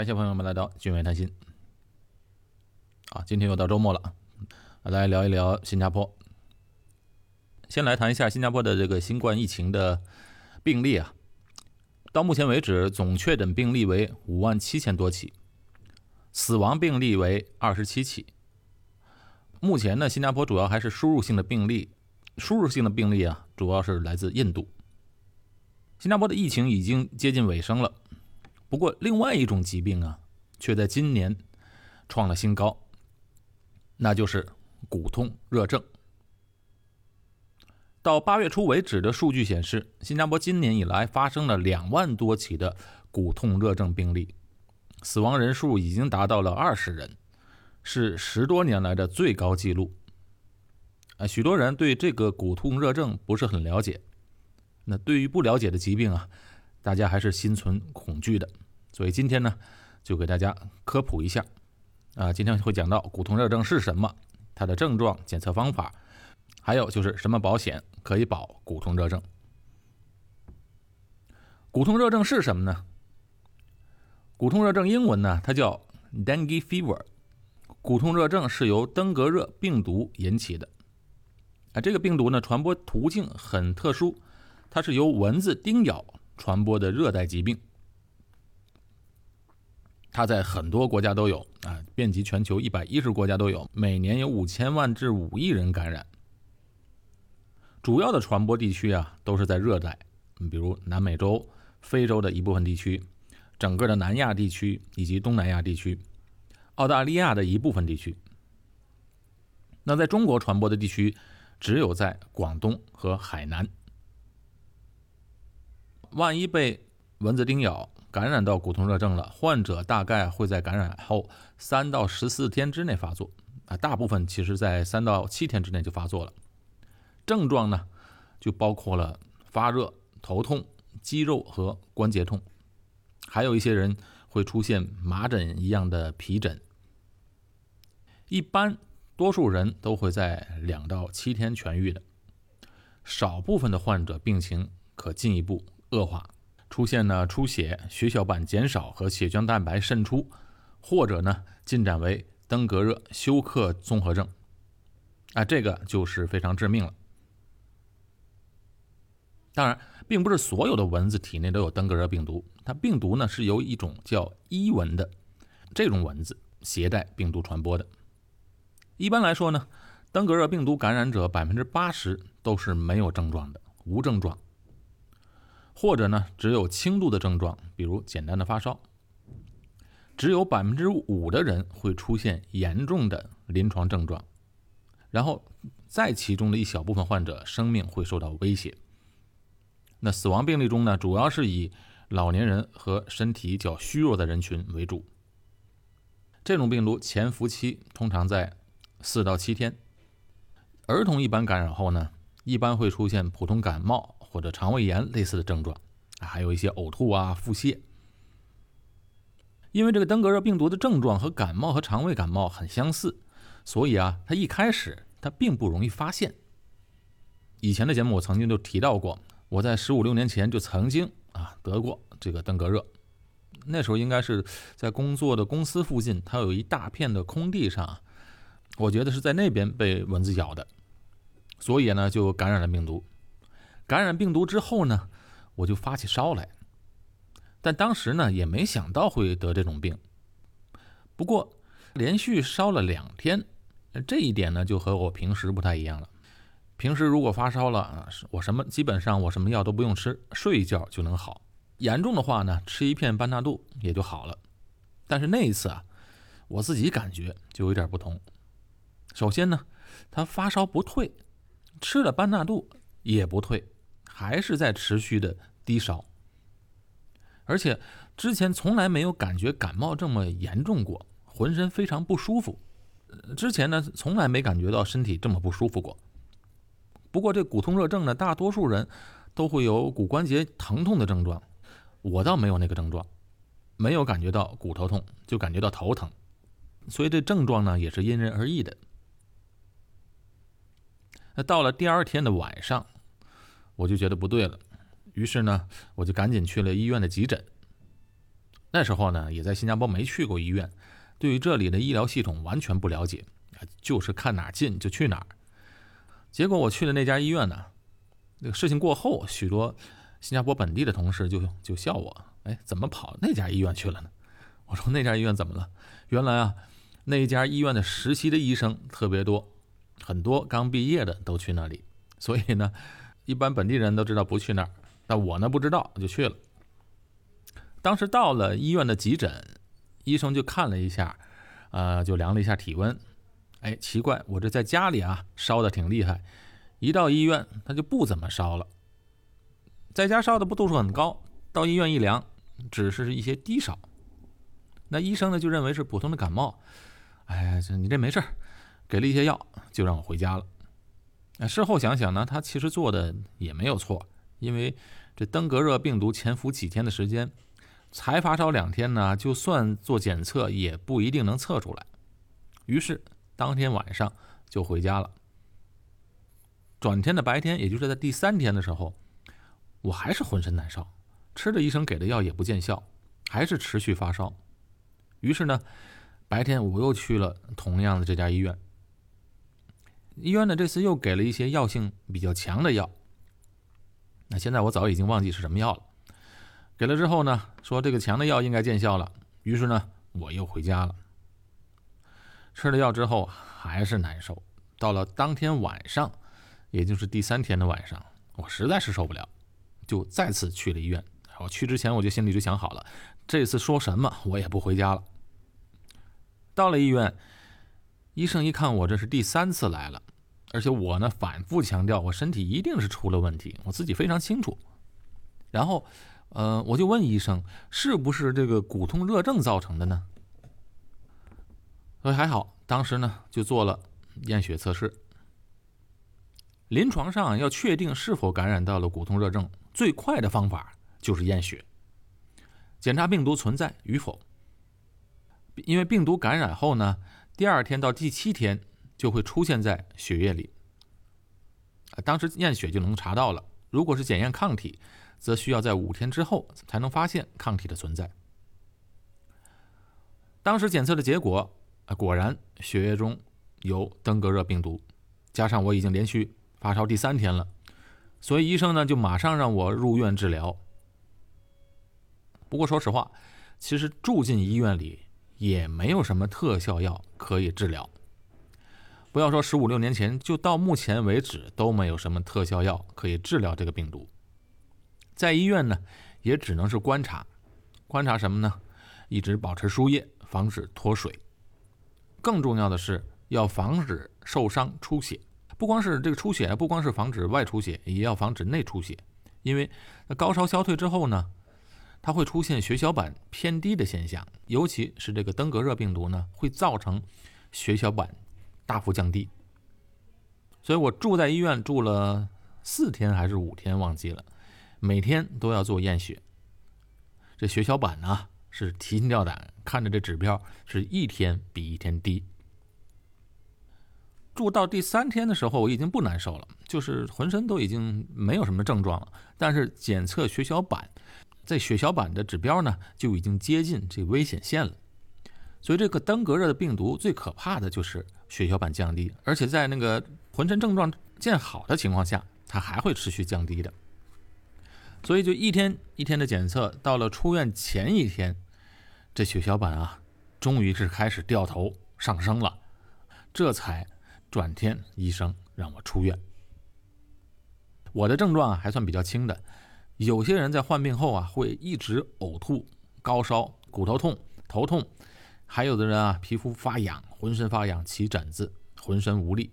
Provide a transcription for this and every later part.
感谢朋友们来到君伟谈心。啊，今天又到周末了，来聊一聊新加坡。先来谈一下新加坡的这个新冠疫情的病例啊，到目前为止总确诊病例为五万七千多起，死亡病例为二十七起。目前呢，新加坡主要还是输入性的病例，输入性的病例啊，主要是来自印度。新加坡的疫情已经接近尾声了。不过，另外一种疾病啊，却在今年创了新高，那就是骨痛热症。到八月初为止的数据显示，新加坡今年以来发生了两万多起的骨痛热症病例，死亡人数已经达到了二十人，是十多年来的最高纪录。啊，许多人对这个骨痛热症不是很了解，那对于不了解的疾病啊。大家还是心存恐惧的，所以今天呢，就给大家科普一下。啊，今天会讲到骨痛热症是什么，它的症状、检测方法，还有就是什么保险可以保骨痛热症。骨痛热症是什么呢？骨痛热症英文呢，它叫 dengue fever。骨痛热症是由登革热病毒引起的。啊，这个病毒呢，传播途径很特殊，它是由蚊子叮咬。传播的热带疾病，它在很多国家都有啊，遍及全球一百一十国家都有，每年有五千万至五亿人感染。主要的传播地区啊，都是在热带，比如南美洲、非洲的一部分地区，整个的南亚地区以及东南亚地区，澳大利亚的一部分地区。那在中国传播的地区，只有在广东和海南。万一被蚊子叮咬，感染到骨痛热症了，患者大概会在感染后三到十四天之内发作，啊，大部分其实在三到七天之内就发作了。症状呢，就包括了发热、头痛、肌肉和关节痛，还有一些人会出现麻疹一样的皮疹。一般多数人都会在两到七天痊愈的，少部分的患者病情可进一步。恶化，出现呢出血、血小板减少和血浆蛋白渗出，或者呢进展为登革热休克综合症，啊，这个就是非常致命了。当然，并不是所有的蚊子体内都有登革热病毒，它病毒呢是由一种叫伊蚊的这种蚊子携带病毒传播的。一般来说呢，登革热病毒感染者百分之八十都是没有症状的，无症状。或者呢，只有轻度的症状，比如简单的发烧。只有百分之五的人会出现严重的临床症状，然后在其中的一小部分患者生命会受到威胁。那死亡病例中呢，主要是以老年人和身体较虚弱的人群为主。这种病毒潜伏期通常在四到七天。儿童一般感染后呢，一般会出现普通感冒。或者肠胃炎类似的症状，还有一些呕吐啊、腹泻。因为这个登革热病毒的症状和感冒和肠胃感冒很相似，所以啊，它一开始它并不容易发现。以前的节目我曾经就提到过，我在十五六年前就曾经啊得过这个登革热，那时候应该是在工作的公司附近，它有一大片的空地上，我觉得是在那边被蚊子咬的，所以呢就感染了病毒。感染病毒之后呢，我就发起烧来，但当时呢也没想到会得这种病。不过连续烧了两天，这一点呢就和我平时不太一样了。平时如果发烧了啊，我什么基本上我什么药都不用吃，睡一觉就能好。严重的话呢，吃一片班纳度也就好了。但是那一次啊，我自己感觉就有点不同。首先呢，他发烧不退，吃了班纳度也不退。还是在持续的低烧，而且之前从来没有感觉感冒这么严重过，浑身非常不舒服。之前呢，从来没感觉到身体这么不舒服过。不过这骨痛热症呢，大多数人都会有骨关节疼痛的症状，我倒没有那个症状，没有感觉到骨头痛，就感觉到头疼。所以这症状呢，也是因人而异的。那到了第二天的晚上。我就觉得不对了，于是呢，我就赶紧去了医院的急诊。那时候呢，也在新加坡没去过医院，对于这里的医疗系统完全不了解，就是看哪近就去哪儿。结果我去的那家医院呢，那个事情过后，许多新加坡本地的同事就就笑我，哎，怎么跑那家医院去了呢？我说那家医院怎么了？原来啊，那家医院的实习的医生特别多，很多刚毕业的都去那里，所以呢，一般本地人都知道不去那儿，但我呢不知道就去了。当时到了医院的急诊，医生就看了一下，呃，就量了一下体温。哎，奇怪，我这在家里啊烧的挺厉害，一到医院他就不怎么烧了。在家烧的不度数很高，到医院一量，只是一些低烧。那医生呢就认为是普通的感冒，哎，这你这没事给了一些药就让我回家了。那事后想想呢，他其实做的也没有错，因为这登革热病毒潜伏几天的时间。才发烧两天呢，就算做检测也不一定能测出来。于是当天晚上就回家了。转天的白天，也就是在第三天的时候，我还是浑身难受，吃了医生给的药也不见效，还是持续发烧。于是呢，白天我又去了同样的这家医院。医院呢这次又给了一些药性比较强的药。那现在我早已经忘记是什么药了。给了之后呢，说这个强的药应该见效了，于是呢，我又回家了。吃了药之后还是难受，到了当天晚上，也就是第三天的晚上，我实在是受不了，就再次去了医院。我去之前我就心里就想好了，这次说什么我也不回家了。到了医院，医生一看我这是第三次来了，而且我呢反复强调我身体一定是出了问题，我自己非常清楚。然后。呃，我就问医生，是不是这个骨痛热症造成的呢？呃，还好，当时呢就做了验血测试。临床上要确定是否感染到了骨痛热症，最快的方法就是验血，检查病毒存在与否。因为病毒感染后呢，第二天到第七天就会出现在血液里，当时验血就能查到了。如果是检验抗体。则需要在五天之后才能发现抗体的存在。当时检测的结果，果然血液中有登革热病毒，加上我已经连续发烧第三天了，所以医生呢就马上让我入院治疗。不过说实话，其实住进医院里也没有什么特效药可以治疗。不要说十五六年前，就到目前为止都没有什么特效药可以治疗这个病毒。在医院呢，也只能是观察，观察什么呢？一直保持输液，防止脱水。更重要的是要防止受伤出血。不光是这个出血，不光是防止外出血，也要防止内出血。因为那高烧消退之后呢，它会出现血小板偏低的现象，尤其是这个登革热病毒呢，会造成血小板大幅降低。所以我住在医院住了四天还是五天，忘记了。每天都要做验血，这血小板呢是提心吊胆，看着这指标是一天比一天低。住到第三天的时候，我已经不难受了，就是浑身都已经没有什么症状了。但是检测血小板，在血小板的指标呢就已经接近这危险线了。所以这个登革热的病毒最可怕的就是血小板降低，而且在那个浑身症状见好的情况下，它还会持续降低的。所以就一天一天的检测，到了出院前一天，这血小板啊，终于是开始掉头上升了，这才转天医生让我出院。我的症状还算比较轻的，有些人在患病后啊会一直呕吐、高烧、骨头痛、头痛，还有的人啊皮肤发痒、浑身发痒、起疹子、浑身无力。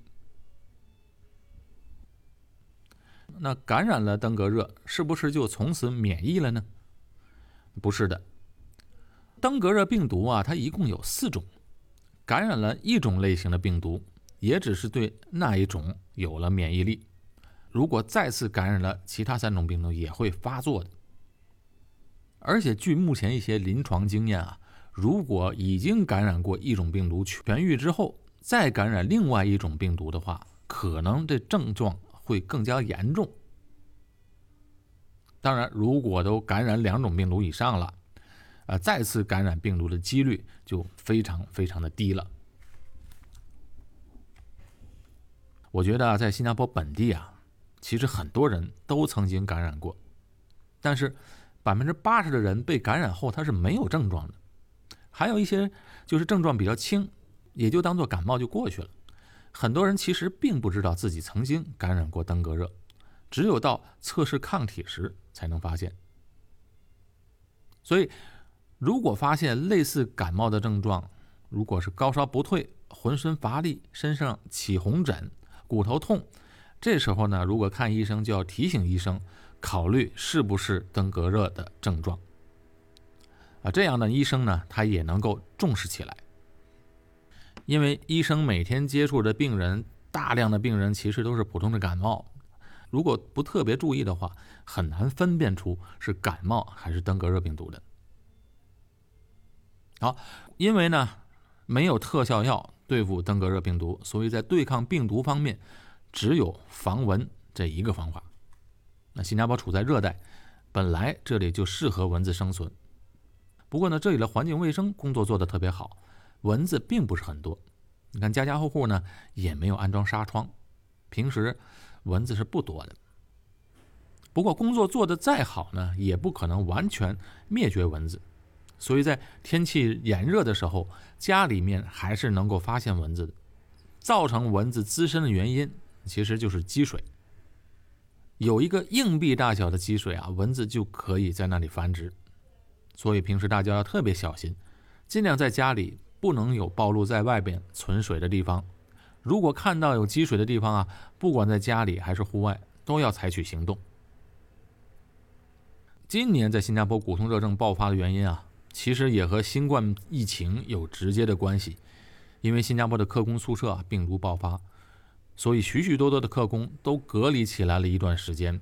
那感染了登革热，是不是就从此免疫了呢？不是的，登革热病毒啊，它一共有四种，感染了一种类型的病毒，也只是对那一种有了免疫力。如果再次感染了其他三种病毒，也会发作的。而且据目前一些临床经验啊，如果已经感染过一种病毒痊愈之后，再感染另外一种病毒的话，可能这症状。会更加严重。当然，如果都感染两种病毒以上了，呃，再次感染病毒的几率就非常非常的低了。我觉得在新加坡本地啊，其实很多人都曾经感染过，但是百分之八十的人被感染后他是没有症状的，还有一些就是症状比较轻，也就当做感冒就过去了。很多人其实并不知道自己曾经感染过登革热，只有到测试抗体时才能发现。所以，如果发现类似感冒的症状，如果是高烧不退、浑身乏力、身上起红疹、骨头痛，这时候呢，如果看医生就要提醒医生，考虑是不是登革热的症状。啊，这样的医生呢，他也能够重视起来，因为医生每天接触的病人，大量的病人其实都是普通的感冒，如果不特别注意的话，很难分辨出是感冒还是登革热病毒的。好，因为呢，没有特效药。对付登革热病毒，所以在对抗病毒方面，只有防蚊这一个方法。那新加坡处在热带，本来这里就适合蚊子生存。不过呢，这里的环境卫生工作做得特别好，蚊子并不是很多。你看家家户户呢也没有安装纱窗，平时蚊子是不多的。不过工作做得再好呢，也不可能完全灭绝蚊子。所以在天气炎热的时候，家里面还是能够发现蚊子的。造成蚊子滋生的原因，其实就是积水。有一个硬币大小的积水啊，蚊子就可以在那里繁殖。所以平时大家要特别小心，尽量在家里不能有暴露在外边存水的地方。如果看到有积水的地方啊，不管在家里还是户外，都要采取行动。今年在新加坡骨痛热症爆发的原因啊。其实也和新冠疫情有直接的关系，因为新加坡的科工宿舍病毒爆发，所以许许多多的客工都隔离起来了一段时间。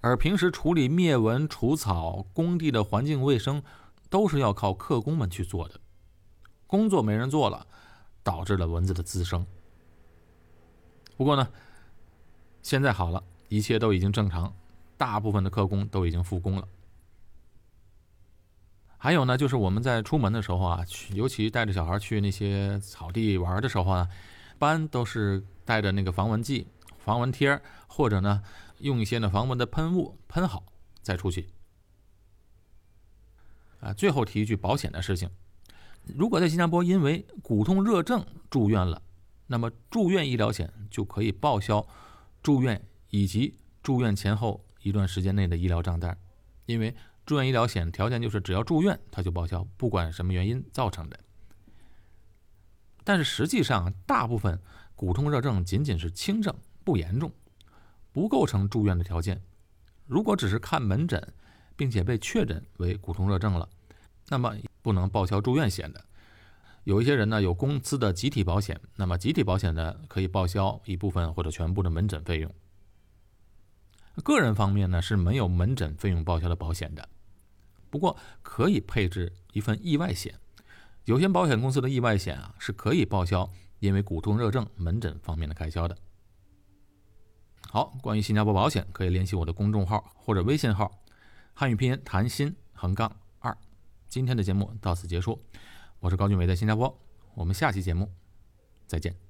而平时处理灭蚊、除草、工地的环境卫生，都是要靠客工们去做的。工作没人做了，导致了蚊子的滋生。不过呢，现在好了，一切都已经正常，大部分的客工都已经复工了。还有呢，就是我们在出门的时候啊，尤其带着小孩去那些草地玩的时候啊，一般都是带着那个防蚊剂、防蚊贴，或者呢用一些呢防蚊的喷雾喷好再出去。啊，最后提一句保险的事情：如果在新加坡因为骨痛热症住院了，那么住院医疗险就可以报销住院以及住院前后一段时间内的医疗账单，因为。住院医疗险条件就是只要住院，它就报销，不管什么原因造成的。但是实际上，大部分骨痛热症仅仅是轻症，不严重，不构成住院的条件。如果只是看门诊，并且被确诊为骨痛热症了，那么不能报销住院险的。有一些人呢有公司的集体保险，那么集体保险呢可以报销一部分或者全部的门诊费用。个人方面呢是没有门诊费用报销的保险的。不过可以配置一份意外险，有些保险公司的意外险啊是可以报销因为骨痛热症门诊方面的开销的。好，关于新加坡保险，可以联系我的公众号或者微信号，汉语拼音谈心横杠二。今天的节目到此结束，我是高俊伟，在新加坡，我们下期节目再见。